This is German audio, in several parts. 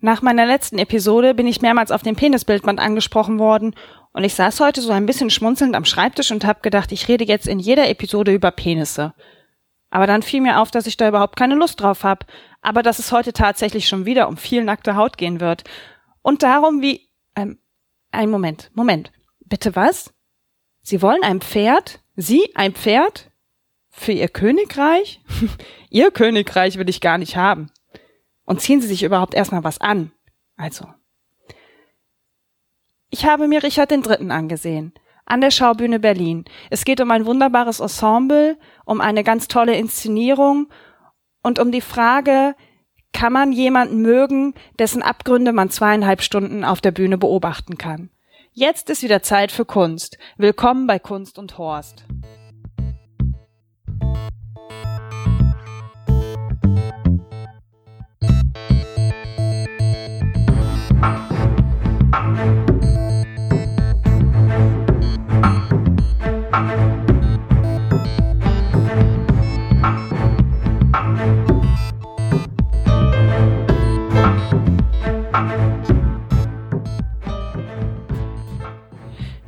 Nach meiner letzten Episode bin ich mehrmals auf dem Penisbildband angesprochen worden und ich saß heute so ein bisschen schmunzelnd am Schreibtisch und habe gedacht, ich rede jetzt in jeder Episode über Penisse. Aber dann fiel mir auf, dass ich da überhaupt keine Lust drauf habe, aber dass es heute tatsächlich schon wieder um viel nackte Haut gehen wird. Und darum, wie. Ähm, ein Moment, Moment. Bitte was? Sie wollen ein Pferd? Sie ein Pferd? Für Ihr Königreich? Ihr Königreich will ich gar nicht haben. Und ziehen Sie sich überhaupt erstmal was an. Also. Ich habe mir Richard III. angesehen. An der Schaubühne Berlin. Es geht um ein wunderbares Ensemble, um eine ganz tolle Inszenierung und um die Frage, kann man jemanden mögen, dessen Abgründe man zweieinhalb Stunden auf der Bühne beobachten kann. Jetzt ist wieder Zeit für Kunst. Willkommen bei Kunst und Horst.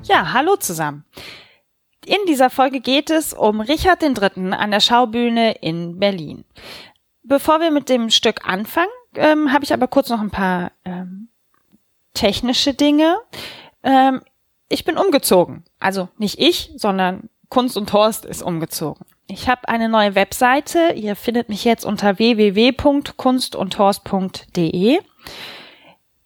Ja, hallo zusammen. In dieser Folge geht es um Richard III. an der Schaubühne in Berlin. Bevor wir mit dem Stück anfangen, ähm, habe ich aber kurz noch ein paar ähm, technische Dinge. Ähm, ich bin umgezogen. Also nicht ich, sondern Kunst und Horst ist umgezogen. Ich habe eine neue Webseite. Ihr findet mich jetzt unter www.kunstundhorst.de.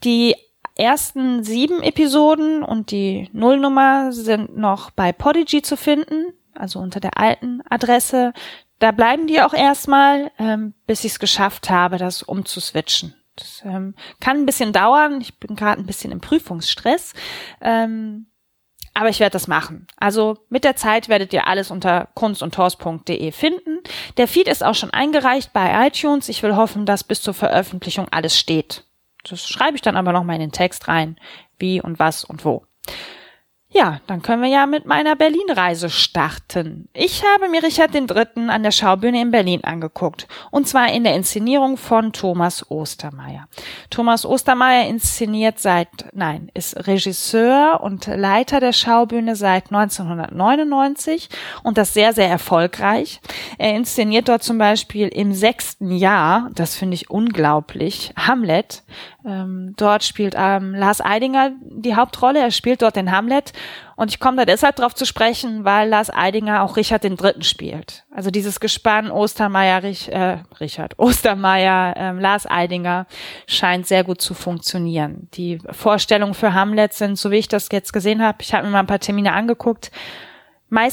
Die ersten sieben Episoden und die Nullnummer sind noch bei Podigy zu finden, also unter der alten Adresse. Da bleiben die auch erstmal, ähm, bis ich es geschafft habe, das umzuswitchen. Das ähm, kann ein bisschen dauern. Ich bin gerade ein bisschen im Prüfungsstress. Ähm, aber ich werde das machen. Also mit der Zeit werdet ihr alles unter kunstundhorst.de finden. Der Feed ist auch schon eingereicht bei iTunes. Ich will hoffen, dass bis zur Veröffentlichung alles steht. Das schreibe ich dann aber nochmal in den Text rein, wie und was und wo. Ja, dann können wir ja mit meiner Berlin-Reise starten. Ich habe mir Richard III. an der Schaubühne in Berlin angeguckt. Und zwar in der Inszenierung von Thomas Ostermeier. Thomas Ostermeier inszeniert seit, nein, ist Regisseur und Leiter der Schaubühne seit 1999 und das sehr, sehr erfolgreich. Er inszeniert dort zum Beispiel im sechsten Jahr, das finde ich unglaublich, Hamlet. Ähm, dort spielt ähm, Lars Eidinger die Hauptrolle. Er spielt dort den Hamlet und ich komme da deshalb drauf zu sprechen, weil Lars Eidinger auch Richard den Dritten spielt. Also dieses Gespann Ostermeier, Rich, äh, Richard Ostermeier, ähm, Lars Eidinger scheint sehr gut zu funktionieren. Die Vorstellungen für Hamlet sind, so wie ich das jetzt gesehen habe, ich habe mir mal ein paar Termine angeguckt, meist